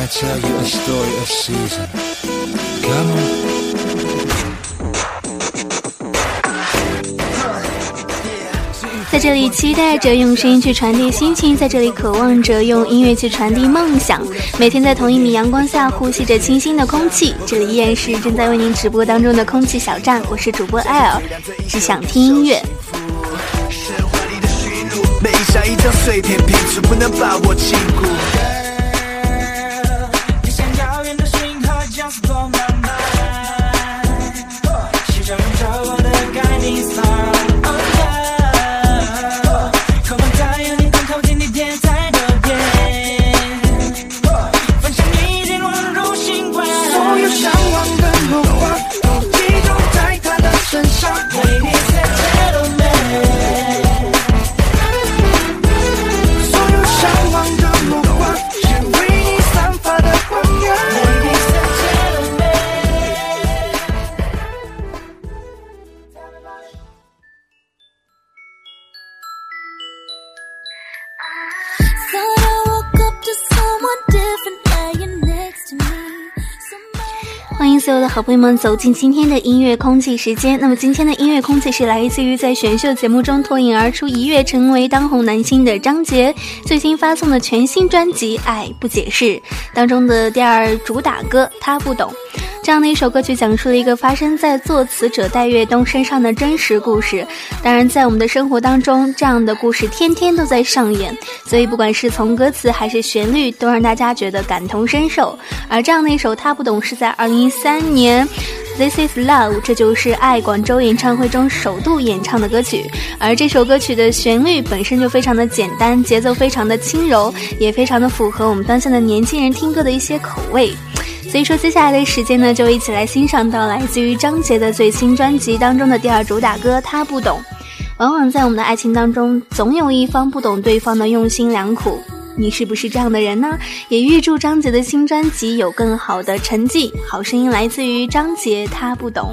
I tell you a story of Caesar? Come on. 在这里期待着用声音去传递心情，在这里渴望着用音乐去传递梦想。每天在同一米阳光下呼吸着清新的空气，这里依然是正在为您直播当中的空气小站，我是主播艾尔，只想听音乐。所有的好朋友们，走进今天的音乐空气时间。那么今天的音乐空气是来自于在选秀节目中脱颖而出，一跃成为当红男星的张杰最新发送的全新专辑《爱不解释》当中的第二主打歌《他不懂》。这样的一首歌曲，讲述了一个发生在作词者戴月东身上的真实故事。当然，在我们的生活当中，这样的故事天天都在上演。所以，不管是从歌词还是旋律，都让大家觉得感同身受。而这样的一首《他不懂》是在二零一三年《This Is Love》这就是爱广州演唱会中首度演唱的歌曲。而这首歌曲的旋律本身就非常的简单，节奏非常的轻柔，也非常的符合我们当下的年轻人听歌的一些口味。所以说，接下来的时间呢，就一起来欣赏到来自于张杰的最新专辑当中的第二主打歌《他不懂》。往往在我们的爱情当中，总有一方不懂对方的用心良苦。你是不是这样的人呢？也预祝张杰的新专辑有更好的成绩。好声音来自于张杰，《他不懂》。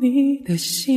你。的心。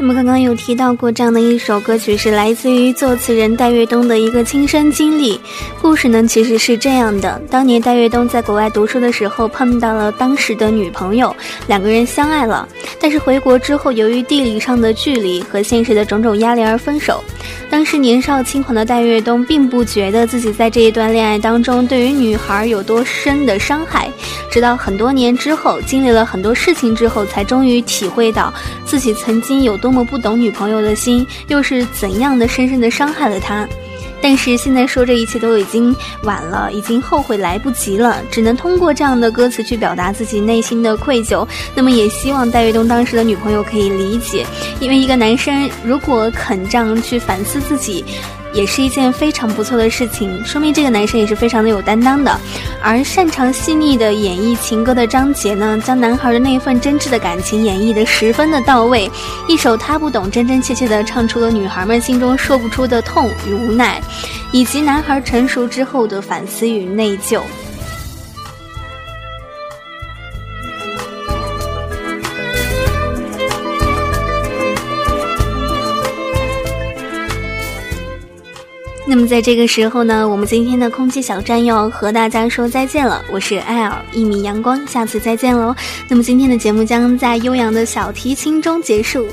那么刚刚有提到过这样的一首歌曲，是来自于作词人戴岳东的一个亲身经历。故事呢其实是这样的：当年戴岳东在国外读书的时候，碰到了当时的女朋友，两个人相爱了。但是回国之后，由于地理上的距离和现实的种种压力而分手。当时年少轻狂的戴岳东并不觉得自己在这一段恋爱当中对于女孩有多深的伤害，直到很多年之后，经历了很多事情之后，才终于体会到自己曾经有多么不懂女朋友的心，又是怎样的深深的伤害了她。但是现在说这一切都已经晚了，已经后悔来不及了，只能通过这样的歌词去表达自己内心的愧疚。那么也希望戴岳东当时的女朋友可以理解，因为一个男生如果肯这样去反思自己。也是一件非常不错的事情，说明这个男生也是非常的有担当的。而擅长细腻的演绎情歌的张杰呢，将男孩的那份真挚的感情演绎的十分的到位，一首他不懂，真真切切的唱出了女孩们心中说不出的痛与无奈，以及男孩成熟之后的反思与内疚。那么在这个时候呢，我们今天的空气小站要和大家说再见了。我是艾尔，一米阳光，下次再见喽。那么今天的节目将在悠扬的小提琴中结束。